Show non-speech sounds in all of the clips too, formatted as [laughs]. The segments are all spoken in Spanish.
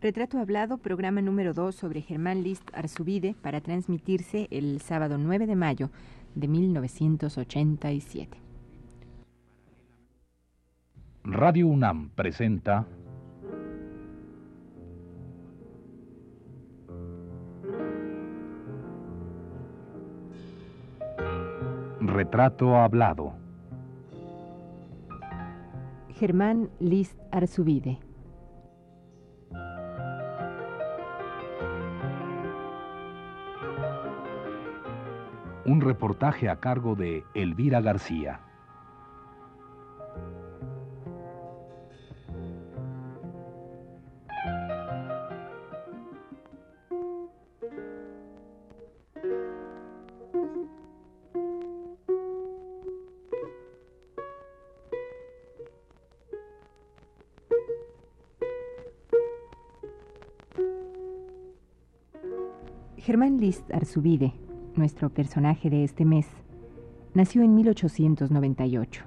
Retrato Hablado, programa número 2 sobre Germán List Arzubide para transmitirse el sábado 9 de mayo de 1987. Radio UNAM presenta Retrato Hablado. Germán List Arzubide. Un reportaje a cargo de Elvira García. Germán List Arzubide nuestro personaje de este mes, nació en 1898,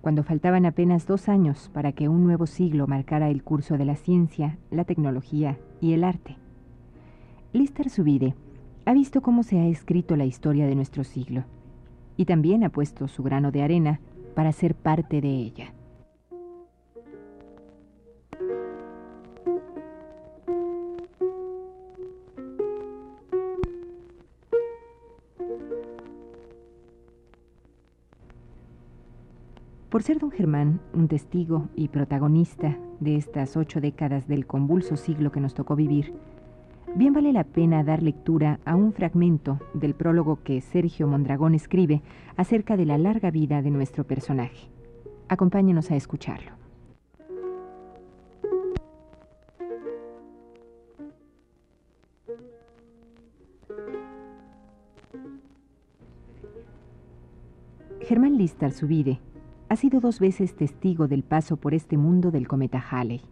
cuando faltaban apenas dos años para que un nuevo siglo marcara el curso de la ciencia, la tecnología y el arte. Lister Subide ha visto cómo se ha escrito la historia de nuestro siglo y también ha puesto su grano de arena para ser parte de ella. Por ser don Germán un testigo y protagonista de estas ocho décadas del convulso siglo que nos tocó vivir, bien vale la pena dar lectura a un fragmento del prólogo que Sergio Mondragón escribe acerca de la larga vida de nuestro personaje. Acompáñenos a escucharlo. Germán Listar Subide ha sido dos veces testigo del paso por este mundo del cometa Halley.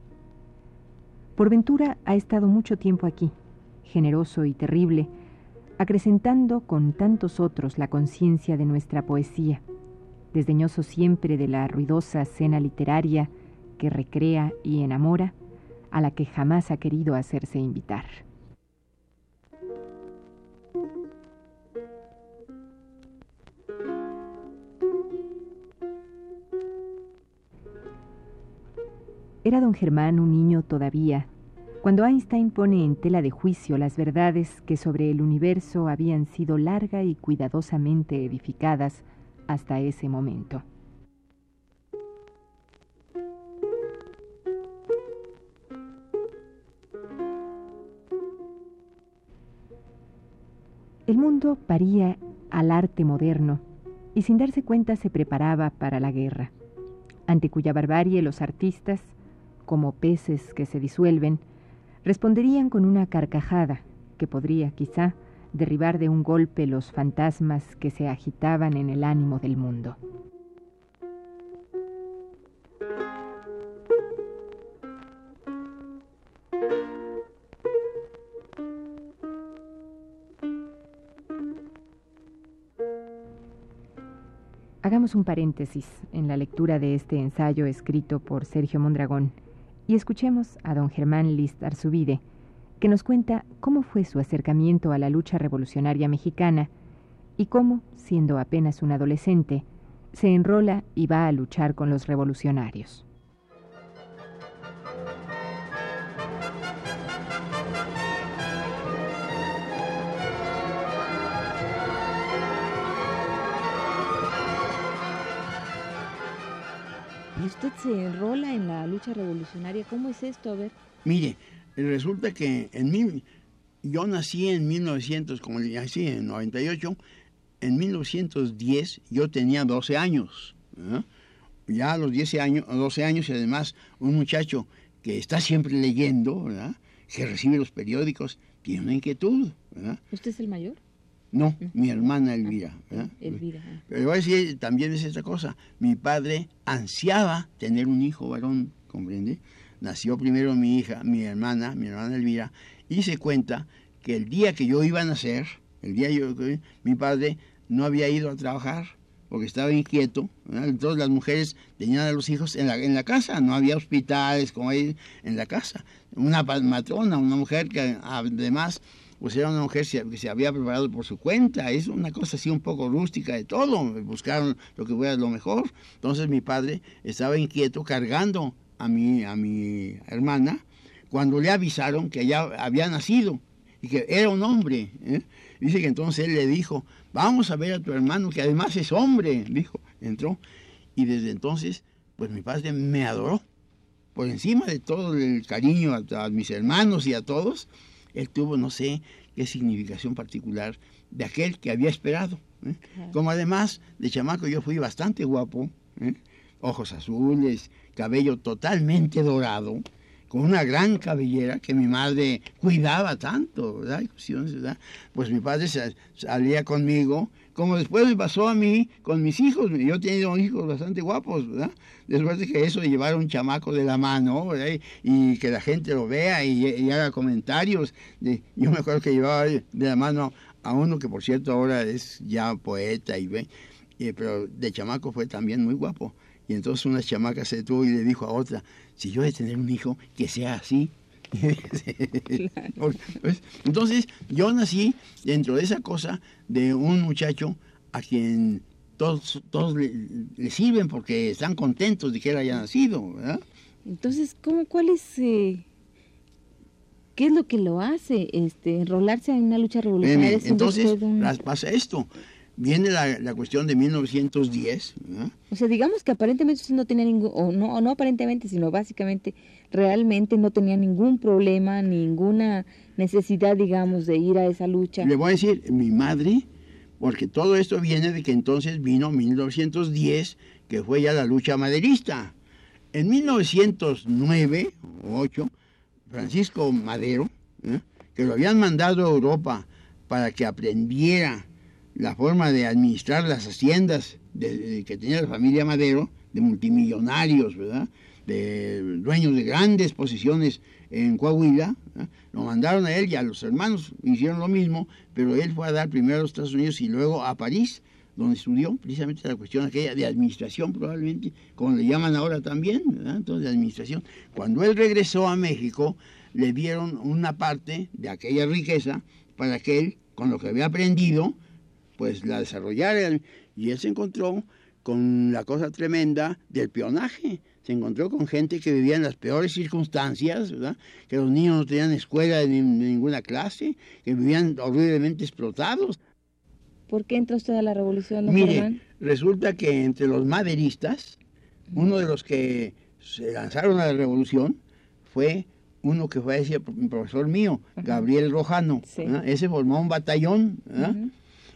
Por ventura ha estado mucho tiempo aquí, generoso y terrible, acrecentando con tantos otros la conciencia de nuestra poesía, desdeñoso siempre de la ruidosa escena literaria que recrea y enamora, a la que jamás ha querido hacerse invitar. Era don Germán un niño todavía, cuando Einstein pone en tela de juicio las verdades que sobre el universo habían sido larga y cuidadosamente edificadas hasta ese momento. El mundo paría al arte moderno y sin darse cuenta se preparaba para la guerra, ante cuya barbarie los artistas, como peces que se disuelven, responderían con una carcajada que podría, quizá, derribar de un golpe los fantasmas que se agitaban en el ánimo del mundo. Hagamos un paréntesis en la lectura de este ensayo escrito por Sergio Mondragón y escuchemos a don Germán List Arzubide, que nos cuenta cómo fue su acercamiento a la lucha revolucionaria mexicana y cómo, siendo apenas un adolescente, se enrola y va a luchar con los revolucionarios. Usted se enrola en la lucha revolucionaria. ¿Cómo es esto? A ver. Mire, resulta que en mí, yo nací en 1900, como nací en 98, en 1910 yo tenía 12 años. Ya a los 10 años, 12 años y además un muchacho que está siempre leyendo, ¿verdad? que recibe los periódicos, tiene una inquietud. ¿Usted es el mayor? No, mi hermana Elvira. Elvira. Pero voy a decir, también es esta cosa. Mi padre ansiaba tener un hijo varón, ¿comprende? Nació primero mi hija, mi hermana, mi hermana Elvira, y se cuenta que el día que yo iba a nacer, el día yo, mi padre no había ido a trabajar porque estaba inquieto. Entonces las mujeres tenían a los hijos en la, en la casa, no había hospitales como hay en la casa. Una matrona, una mujer que además pues era una mujer que se había preparado por su cuenta, es una cosa así un poco rústica de todo, buscaron lo que fuera lo mejor. Entonces mi padre estaba inquieto cargando a mi, a mi hermana cuando le avisaron que ya había nacido y que era un hombre. ¿eh? Dice que entonces él le dijo, vamos a ver a tu hermano, que además es hombre, dijo, entró. Y desde entonces, pues mi padre me adoró. Por encima de todo el cariño a, mis hermanos y a todos, él tuvo, no sé qué significación particular de aquel que había esperado. ¿eh? Como además de chamaco yo fui bastante guapo, ¿eh? ojos azules, cabello totalmente dorado, con una gran cabellera que mi madre cuidaba tanto, ¿verdad? Pues mi padre salía conmigo, como después me pasó a mí con mis hijos. Yo he tenido hijos bastante guapos, ¿verdad? Después de que eso de llevar un chamaco de la mano. Y que la gente lo vea y, haga comentarios. Yo me acuerdo que llevaba de la mano a uno que por cierto ahora es ya poeta y ve, pero de chamaco fue también muy guapo. Y entonces una chamaca se tuvo y le dijo a otra, si yo he de tener un hijo, que sea así. [laughs] Entonces yo nací dentro de esa cosa de un muchacho a quien todos, todos le, sirven porque están contentos de que él haya nacido. Entonces, ¿cómo, ¿cuál es... Eh, ¿Qué es lo que lo hace este, enrolarse en una lucha revolucionaria? entonces pasa esto viene la, la, cuestión de 1910. O sea, digamos que aparentemente usted no tenía ningún, o no, no aparentemente, sino básicamente, realmente no tenía ningún problema, ninguna necesidad, digamos, de ir a esa lucha. Le voy a decir, mi madre, porque todo esto viene de que entonces vino 1910, que fue ya la lucha maderista. En 1909 o 8, Francisco Madero, ¿eh? que lo habían mandado a Europa para que aprendiera la forma de administrar las haciendas que tenía la familia Madero, de multimillonarios, ¿verdad? de dueños de grandes posiciones en Coahuila, lo mandaron a él y a los hermanos hicieron lo mismo, pero él fue a dar primero a los Estados Unidos y luego a París, donde estudió precisamente la cuestión aquella de administración probablemente, como le llaman ahora también, entonces de administración. Cuando él regresó a México, le dieron una parte de aquella riqueza para que él, con lo que había aprendido, pues la desarrollaron y él se encontró con la cosa tremenda del peonaje. Se encontró con gente que vivía en las peores circunstancias, ¿verdad? que los niños no tenían escuela de, ninguna clase, que vivían horriblemente explotados. ¿Por qué entra usted a la revolución? Mire, resulta que entre los maderistas, uno de los que se lanzaron a la revolución fue uno que fue ese profesor mío, Gabriel Rojano. Ese formó un batallón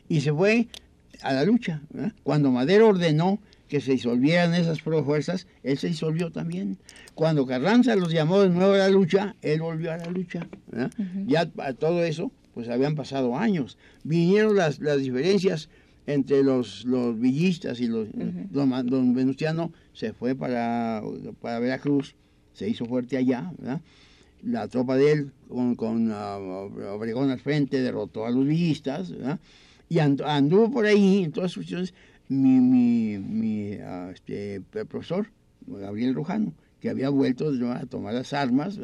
y se fue a la lucha. Cuando Madero ordenó que se disolvieran esas fuerzas, él se disolvió también. Cuando Carranza los llamó de nuevo a la lucha, él volvió a la lucha. Ya a todo eso, pues habían pasado años. Vinieron las, las diferencias entre los, los villistas y los... don, Venustiano se fue para, para Veracruz, se hizo fuerte allá, La tropa de él, con, con uh, Obregón al frente, derrotó a los villistas, ¿verdad? Y anduvo por ahí en todas sus cuestiones mi, mi, mi ah, este, profesor, Gabriel Rojano, que había vuelto a tomar las armas,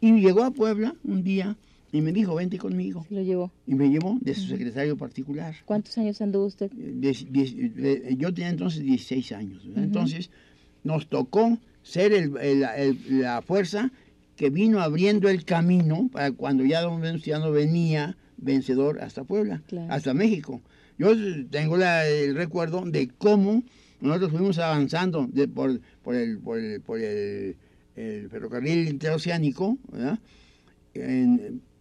y llegó a Puebla un día y me dijo, vente conmigo. lo llevó. Y me llevó de su secretario particular. ¿Cuántos años anduvo usted? yo tenía entonces 16 años. Entonces nos tocó ser el, la fuerza que vino abriendo el camino para cuando ya don Venustiano venía vencedor hasta Puebla, hasta México. Yo tengo el recuerdo de cómo nosotros fuimos avanzando por, por, el, por, el, por el, ferrocarril interoceánico,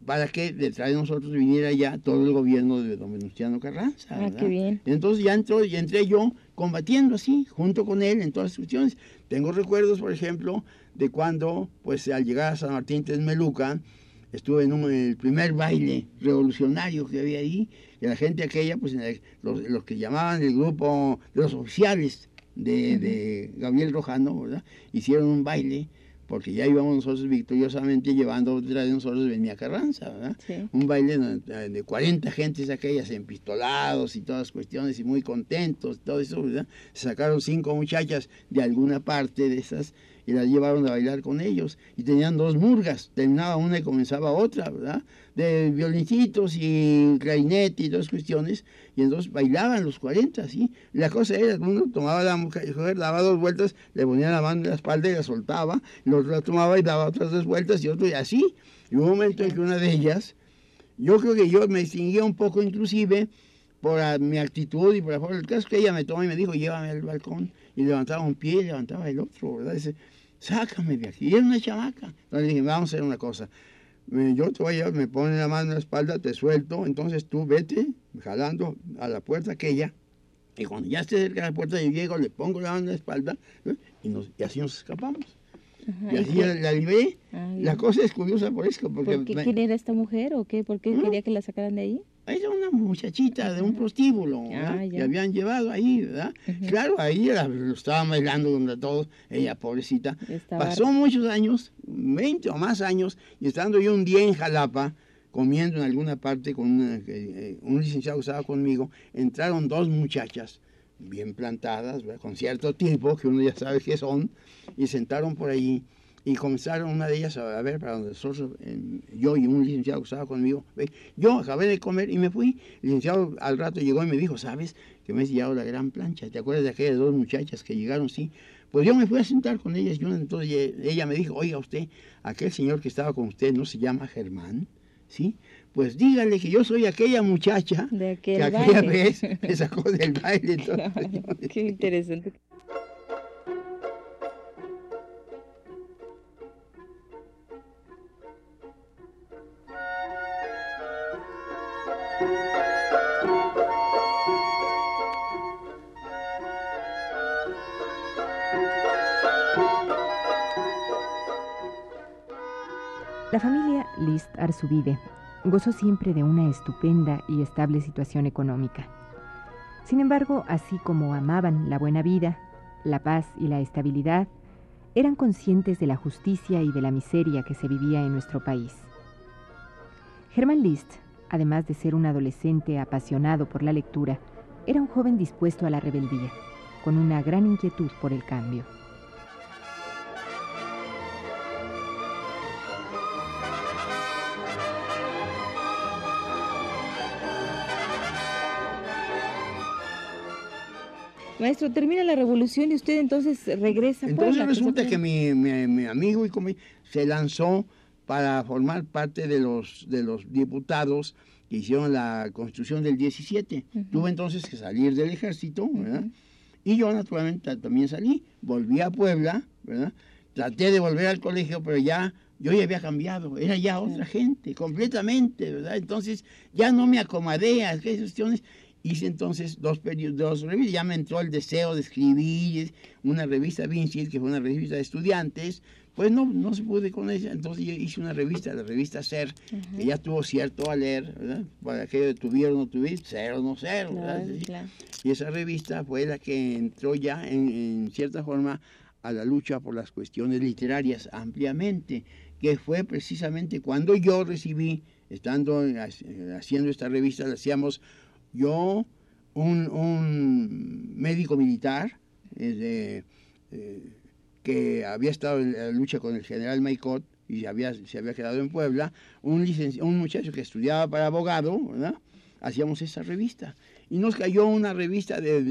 para que detrás de nosotros viniera ya todo el gobierno de don Venustiano Carranza. Ah, qué bien. Entonces ya entró, y entré yo combatiendo así, junto con él en todas las cuestiones. Tengo recuerdos, por ejemplo, de cuando, pues al llegar a San Martín Meluca estuve en, el primer baile revolucionario que había ahí, y la gente aquella, pues los, que llamaban el grupo de los oficiales de, Gabriel Rojano, ¿verdad? Hicieron un baile porque ya íbamos nosotros victoriosamente llevando detrás de nosotros venía Carranza, ¿verdad? Sí. Un baile de, de 40 gentes aquellas empistolados y todas cuestiones y muy contentos, todo eso, ¿verdad? Se sacaron cinco muchachas de alguna parte de esas y las llevaron a bailar con ellos. Y tenían dos murgas, terminaba una y comenzaba otra, ¿verdad? De violincitos y clarinete y todas cuestiones. Y entonces bailaban los 40, ¿sí? Y la cosa era, uno tomaba la mujer, daba dos vueltas, le ponía la mano en la espalda y la soltaba, el otro la tomaba y daba otras dos vueltas y otro y así. Y hubo un momento en que una de ellas, yo creo que yo me distinguía un poco inclusive por la- mi actitud y por la del caso que ella me tomó y me dijo, llévame al balcón. Y levantaba un pie y levantaba el otro, ¿verdad? Dice, sácame de aquí. Y era una chamaca. Entonces dije, vamos a hacer una cosa. Yo te voy a llevar, me pone la mano en la espalda, te suelto, entonces tú vete jalando a la puerta aquella. Y cuando ya esté cerca de la puerta, yo llego, le pongo la mano en la espalda ¿eh? y, nos- y así nos escapamos. Ajá, Y ¿y así la, la libré. Ah, La cosa es curiosa por eso, porque ¿Por qué? me- ¿Quién era esta mujer o qué? ¿Por qué ¿Mm? quería que la sacaran de ahí? Era una muchachita de un prostíbulo. Ah, que habían llevado ahí, ¿verdad? Claro, ahí lo estaban bailando donde todos, ella pobrecita. Estaba Pasó muchos años, 20 o más años, y estando yo un día en Jalapa, comiendo en alguna parte con una- que, eh, un licenciado que estaba conmigo, entraron dos muchachas bien plantadas, ¿verdad? con cierto tipo, que uno ya sabe qué son, y sentaron por allí y comenzaron una de ellas a, ver para donde nosotros, yo y un licenciado que estaba conmigo, ve, yo acabé de comer y me fui, el licenciado al rato llegó y me dijo, ¿sabes que me has llevado la gran plancha? ¿Te acuerdas de aquellas dos muchachas que llegaron? Sí. Pues yo me fui a sentar con ellas y una, entonces ella me dijo, oiga usted, aquel señor que estaba con usted no se llama Germán, ¿sí? Pues dígale que yo soy aquella muchacha de aquel que aquella baile. vez me sacó del baile. todo. [laughs] Claro, qué interesante. List Arzubide gozó siempre de una estupenda y estable situación económica. Sin embargo, así como amaban la buena vida, la paz y la estabilidad, eran conscientes de la justicia y de la miseria que se vivía en nuestro país. Germán List, además de ser un adolescente apasionado por la lectura, era un joven dispuesto a la rebeldía, con una gran inquietud por el cambio. Maestro, termina la revolución y usted entonces regresa Entonces Puebla, resulta que fue- mi, mi- mi amigo y comi- se lanzó para formar parte de los, de los diputados que hicieron la constitución del 17. Ujú. Tuve entonces que salir del ejército, ¿verdad? Y yo naturalmente también salí, volví a Puebla, ¿verdad? Traté de volver al colegio, pero ya yo ya había cambiado, era ya otra gente, completamente, ¿verdad? Entonces ya no me acomodé a aquellas cuestiones. Hice entonces dos dos revistas, ya me entró el deseo de escribir una revista Vincent, que fue una revista de estudiantes, pues no, no se pude con ella, entonces yo hice una revista, la revista Ser, que ya tuvo cierto a leer, ¿verdad? Para aquello de tuvieron o no tuvieron, cero no cero. Claro, Sí. claro. Y esa revista fue la que entró ya en, en cierta forma a la lucha por las cuestiones literarias ampliamente, que fue precisamente cuando yo recibí, estando ha- haciendo esta revista, la hacíamos yo, un, un médico militar, eh, eh, que había estado en la lucha con el general Maicot y había, se había quedado en Puebla, un, un muchacho que estudiaba para abogado, hacíamos esa revista. Y nos cayó una revista de-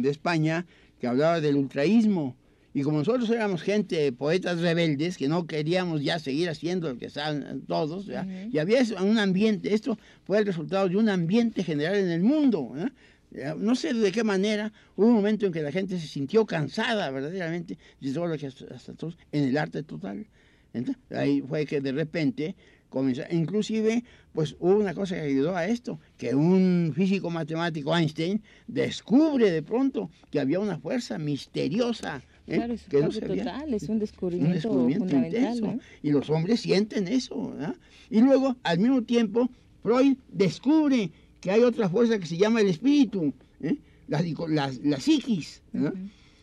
de España que hablaba del ultraísmo. Y como nosotros éramos gente, poetas rebeldes, que no queríamos ya seguir haciendo lo que estaban todos. Ujú. y había un ambiente, esto fue el resultado de un ambiente general en el mundo. ¿verdad? Eh, No sé de qué manera, hubo un momento en que la gente se sintió cansada verdaderamente de todo lo que hasta, todos, en el arte total. Entonces, ahí fue que de repente comenzó, inclusive, pues hubo una cosa que ayudó a esto, que un físico matemático, Einstein, descubre de pronto que había una fuerza misteriosa. ¿Eh? Claro, es que no se había- total, es un un descubrimiento, descubrimiento fundamental. intenso. Y los hombres sienten eso. ¿verdad? Y luego, al mismo tiempo, Freud descubre que hay otra fuerza que se llama el espíritu, ¿eh? la, psico- la, la psiquis.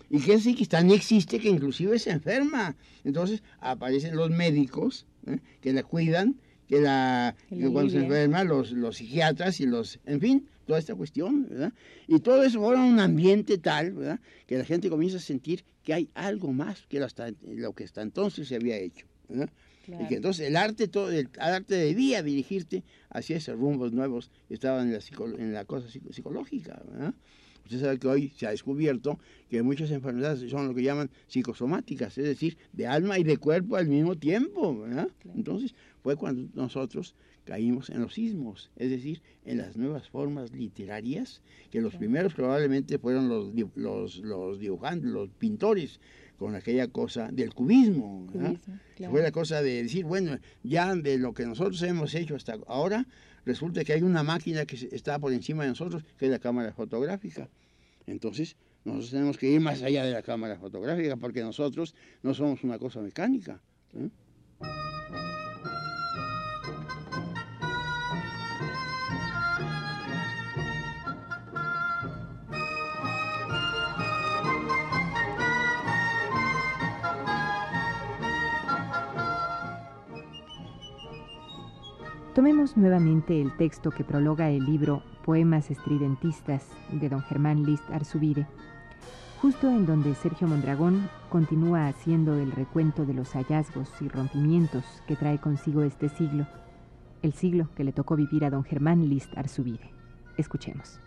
Y que esa psiquis tan existe que inclusive se enferma. Entonces aparecen los médicos ¿eh? que la cuidan, que la, que cuando se enferma, los, los psiquiatras y los, en fin, toda esta cuestión, ¿verdad? Y todo eso ahora un ambiente tal, ¿verdad? Que la gente comienza a sentir que hay algo más que lo que hasta entonces se había hecho, ¿verdad? Y que entonces el arte, todo, el arte debía dirigirte hacia esos rumbos nuevos que estaban en la, en la cosa psicológica. ¿verdad? Usted sabe que hoy se ha descubierto que muchas enfermedades son lo que llaman psicosomáticas, es decir, de alma y de cuerpo al mismo tiempo. ¿verdad? Entonces fue cuando nosotros caímos en los sismos, es decir, en las nuevas formas literarias, que los primeros probablemente fueron los, los, los dibujantes, los pintores, con aquella cosa del cubismo. Fue la cosa de decir, bueno, ya de lo que nosotros hemos hecho hasta ahora, resulta que hay una máquina que está por encima de nosotros, que es la cámara fotográfica. Entonces, nosotros tenemos que ir más allá de la cámara fotográfica, porque nosotros no somos una cosa mecánica. ¿eh? Tomemos nuevamente el texto que prologa el libro Poemas estridentistas de don Germán List Arzubide, justo en donde Sergio Mondragón continúa haciendo el recuento de los hallazgos y rompimientos que trae consigo este siglo, el siglo que le tocó vivir a don Germán List Arzubide. Escuchemos.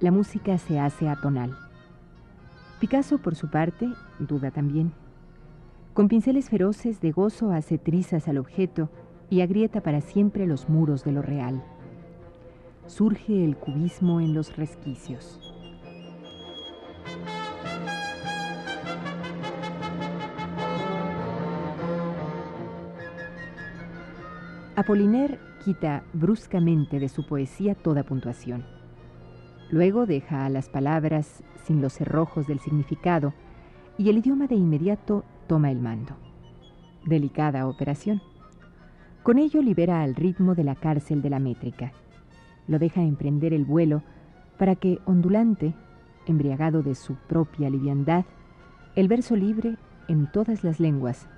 La música se hace atonal Picasso, por su parte, duda también. Con pinceles feroces de gozo hace trizas al objeto y agrieta para siempre los muros de lo real. Surge el cubismo en los resquicios. Apollinaire quita bruscamente de su poesía toda puntuación. Luego deja a las palabras sin los cerrojos del significado y el idioma de inmediato toma el mando. Delicada operación. Con ello libera al ritmo de la cárcel de la métrica. Lo deja emprender el vuelo para que, ondulante, embriagado de su propia liviandad, el verso libre, en todas las lenguas,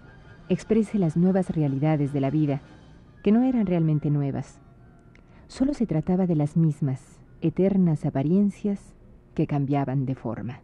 exprese las nuevas realidades de la vida, que no eran realmente nuevas. Solo se trataba de las mismas, eternas apariencias que cambiaban de forma.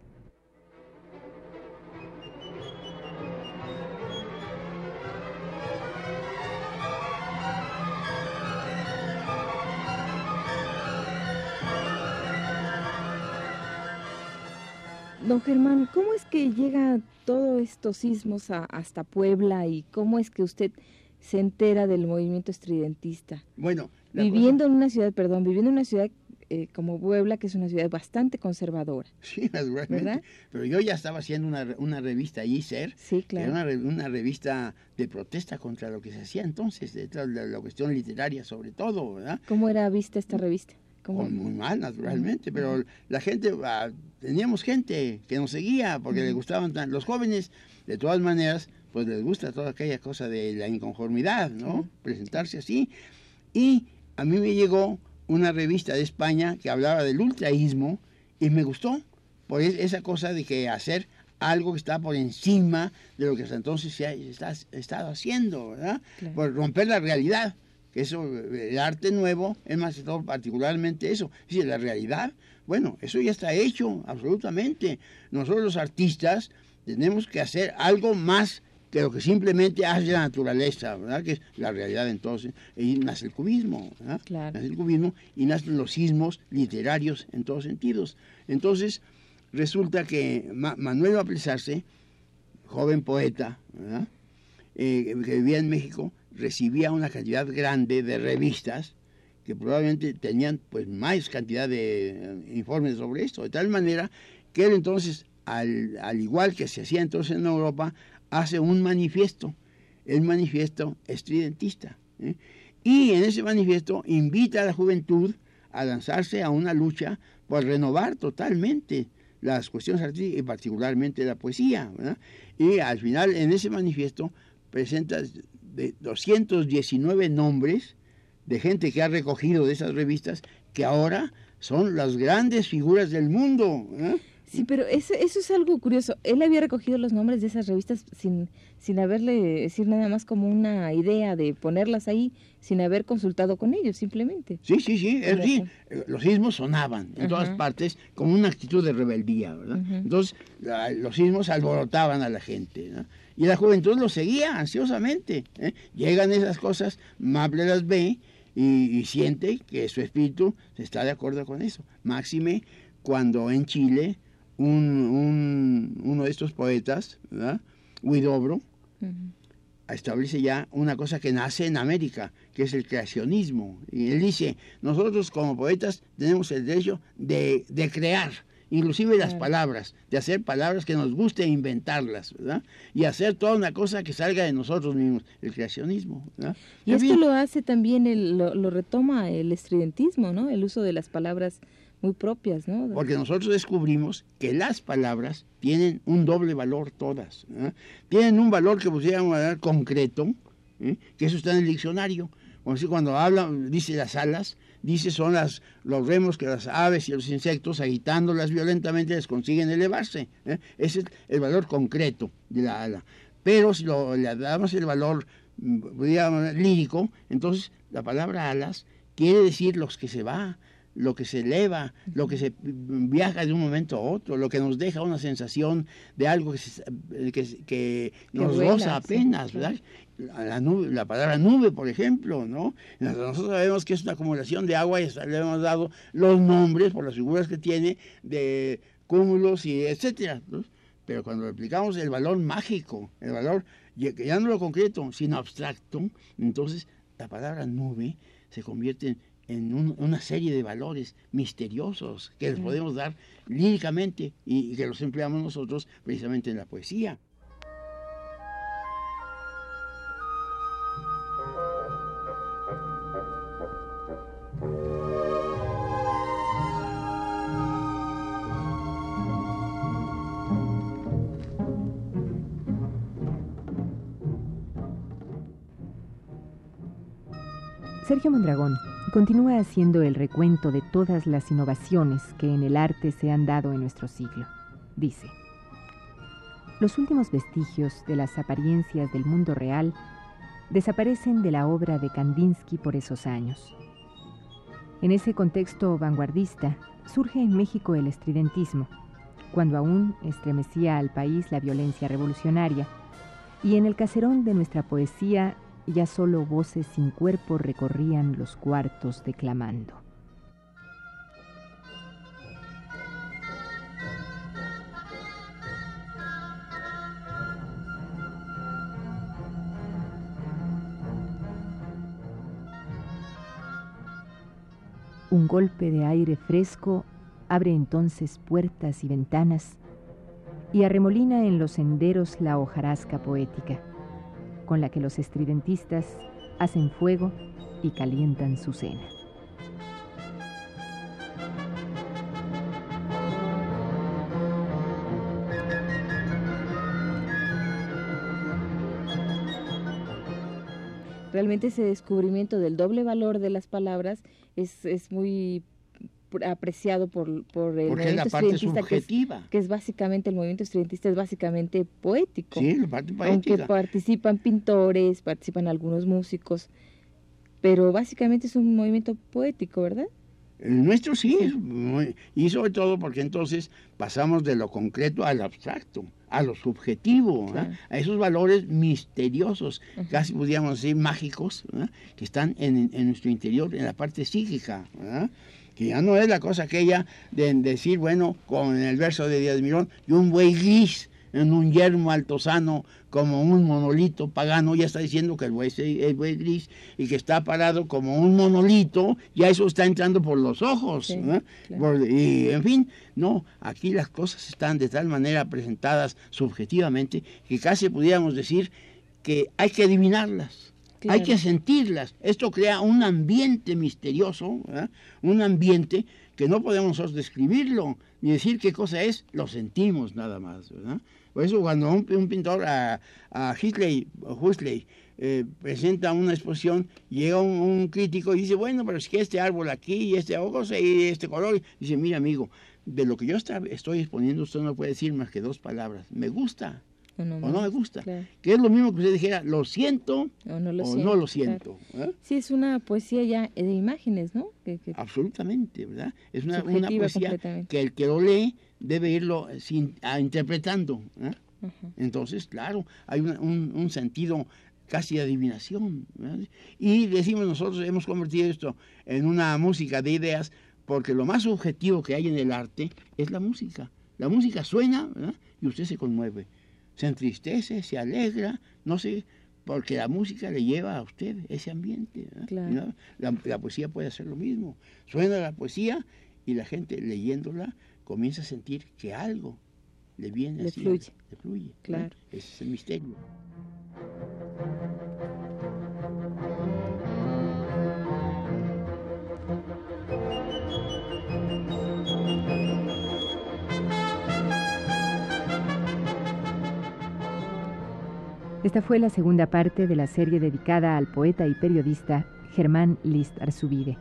Don Germán, ¿cómo es que llega todos estos sismos hasta Puebla y cómo es que usted se entera del movimiento estridentista? Bueno, viviendo en una ciudad, perdón, viviendo en una ciudad eh, como Puebla, que es una ciudad bastante conservadora. Sí, [laughs] naturalmente. Pero yo ya estaba haciendo una, una revista allí, SER. Sí, claro. Era una, una, revista de protesta contra lo que se hacía entonces, de la, la cuestión literaria sobre todo, ¿verdad? ¿Cómo era vista esta revista? Pues muy mal, naturalmente, pero la gente, ah, teníamos gente que nos seguía porque le gustaban los jóvenes, de todas maneras, pues les gusta toda aquella cosa de la inconformidad, ¿no? Presentarse así. Y a mí me llegó una revista de España que hablaba del ultraísmo y me gustó por esa cosa de que hacer algo que está por encima de lo que hasta entonces se ha estado haciendo, ¿verdad? Por romper la realidad. Eso, el arte nuevo es más que todo particularmente eso. Es la realidad, bueno, eso ya está hecho, absolutamente. Nosotros los artistas tenemos que hacer algo más que lo que simplemente hace la naturaleza, ¿verdad? Que es la realidad entonces. Y nace el cubismo, ¿verdad? Nace el cubismo y nacen los sismos literarios en todos sentidos. Entonces, resulta que Manuel Aplesarse, joven poeta, ¿verdad? Eh, que vivía en México, recibía una cantidad grande de revistas que probablemente tenían pues más cantidad de eh, informes sobre esto, de tal manera que él entonces, al, al igual que se hacía entonces en Europa, hace un manifiesto, el manifiesto estridentista. ¿eh? Y en ese manifiesto invita a la juventud a lanzarse a una lucha por renovar totalmente las cuestiones artísticas y particularmente la poesía. Y al final en ese manifiesto presenta de 219 nombres de gente que ha recogido de esas revistas que ahora son las grandes figuras del mundo. ¿eh? Sí, pero eso, eso es algo curioso. Él había recogido los nombres de esas revistas sin, sin haberle decir nada más como una idea de ponerlas ahí, sin haber consultado con ellos, simplemente. Sí, sí, sí, es, sí. Los sismos sonaban en todas partes como una actitud de rebeldía, ¿verdad? Entonces, la, los sismos alborotaban a la gente, ¿no? Y la juventud los seguía ansiosamente. ¿eh? Llegan esas cosas, Mable las ve y, y siente que su espíritu está de acuerdo con eso. Máxime cuando en Chile un, un, uno de estos poetas, ¿verdad? Huidobro, uh -huh. establece ya una cosa que nace en América, que es el creacionismo. Y él dice, nosotros como poetas tenemos el derecho de, de crear, inclusive las palabras, de hacer palabras que nos guste inventarlas, ¿verdad? Y hacer toda una cosa que salga de nosotros mismos, el creacionismo. ¿verdad? Y esto bien. lo hace también, el, lo, lo retoma el estridentismo, ¿no? El uso de las palabras muy propias, ¿no? Porque nosotros descubrimos que las palabras tienen un doble valor todas. ¿eh? Tienen un valor que pudiéramos dar concreto, ¿eh? que eso está en el diccionario. Como si cuando habla, dice las alas, dice son las, los remos que las aves y los insectos, agitándolas violentamente, les consiguen elevarse. ¿eh? Ese es el valor concreto de la ala. Pero si lo, le damos el valor, digamos, lírico, entonces la palabra alas quiere decir los que se va, lo que se eleva, lo que se viaja de un momento a otro, lo que nos deja una sensación de algo que, se, que, que nos goza apenas, sí, ¿verdad? La, nube, la, palabra nube, por ejemplo, ¿no? Nosotros sabemos que es una acumulación de agua y le hemos dado los nombres por las figuras que tiene de cúmulos y etcétera. ¿no? Pero cuando aplicamos el valor mágico, el valor ya no lo concreto, sino abstracto, entonces la palabra nube se convierte en en un, una serie de valores misteriosos que les podemos dar líricamente y, y que los empleamos nosotros precisamente en la poesía. Sergio Mondragón continúa haciendo el recuento de todas las innovaciones que en el arte se han dado en nuestro siglo. Dice, los últimos vestigios de las apariencias del mundo real desaparecen de la obra de Kandinsky por esos años. En ese contexto vanguardista surge en México el estridentismo, cuando aún estremecía al país la violencia revolucionaria, y en el caserón de nuestra poesía ya solo voces sin cuerpo recorrían los cuartos declamando. Un golpe de aire fresco abre entonces puertas y ventanas y arremolina en los senderos la hojarasca poética con la que los estridentistas hacen fuego y calientan su cena. Realmente ese descubrimiento del doble valor de las palabras es, es muy apreciado por, por el Porque movimiento la parte estudiantista, subjetiva. Que es, que es, básicamente, el movimiento estudiantista es básicamente poético. Sí, la parte poética. Aunque participan pintores, participan algunos músicos, pero básicamente es un movimiento poético, ¿verdad? El nuestro sí, sí. Muy, y sobre todo porque entonces pasamos de lo concreto al abstracto, a lo subjetivo, claro. a esos valores misteriosos, casi podríamos decir mágicos, que están en, en, nuestro interior, en la parte psíquica. ¿eh? Que ya no es la cosa aquella de decir, bueno, con el verso de Díaz Mirón, y un buey gris en un yermo altozano como un monolito pagano, ya está diciendo que el buey es buey gris y que está parado como un monolito, ya eso está entrando por los ojos. Sí, ¿no? claro. por, y en fin, no, aquí las cosas están de tal manera presentadas subjetivamente que casi pudiéramos decir que hay que adivinarlas. Claro. Hay que sentirlas. Esto crea un ambiente misterioso, ¿verdad? un ambiente que no podemos describirlo ni decir qué cosa es, lo sentimos nada más. ¿verdad? Por eso cuando un, pintor a, a Hisley, Huxley, eh, presenta una exposición, llega un, crítico y dice, bueno, pero es que este árbol aquí y este ojo y este color, dice, mira amigo, de lo que yo estoy exponiendo usted no puede decir más que dos palabras, me gusta o no, me gusta. Que es lo mismo que usted dijera, lo siento o no lo siento. ¿eh? Sí, es una poesía ya de imágenes, ¿no? Absolutamente, ¿verdad? Es una, poesía que el que lo lee debe irlo sin, interpretando. ¿eh? Entonces, claro, hay un, sentido casi de adivinación. Y decimos nosotros, hemos convertido esto en una música de ideas, porque lo más objetivo que hay en el arte es la música. La música suena y usted se conmueve se entristece, se alegra, no sé, porque la música le lleva a usted ese ambiente. La, poesía puede hacer lo mismo. Suena la poesía y la gente leyéndola comienza a sentir que algo le viene le fluye. Le fluye. Claro. Ese es el misterio. Esta fue la segunda parte de la serie dedicada al poeta y periodista Germán List Arzubide.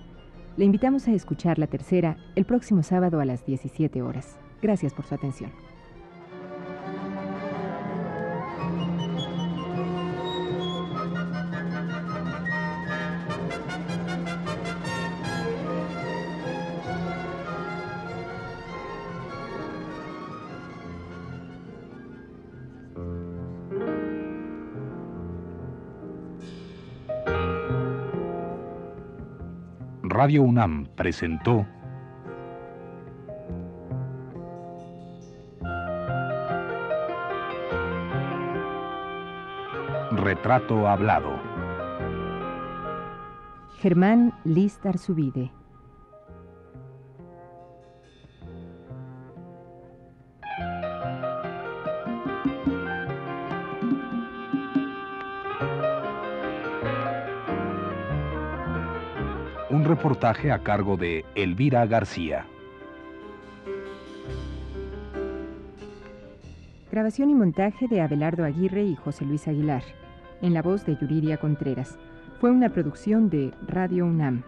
Le invitamos a escuchar la tercera el próximo sábado a las 17 horas. Gracias por su atención. Radio UNAM presentó Retrato Hablado. Germán Listar Subide. Reportaje a cargo de Elvira García. Grabación y montaje de Abelardo Aguirre y José Luis Aguilar. En la voz de Yuridia Contreras. Fue una producción de Radio UNAM.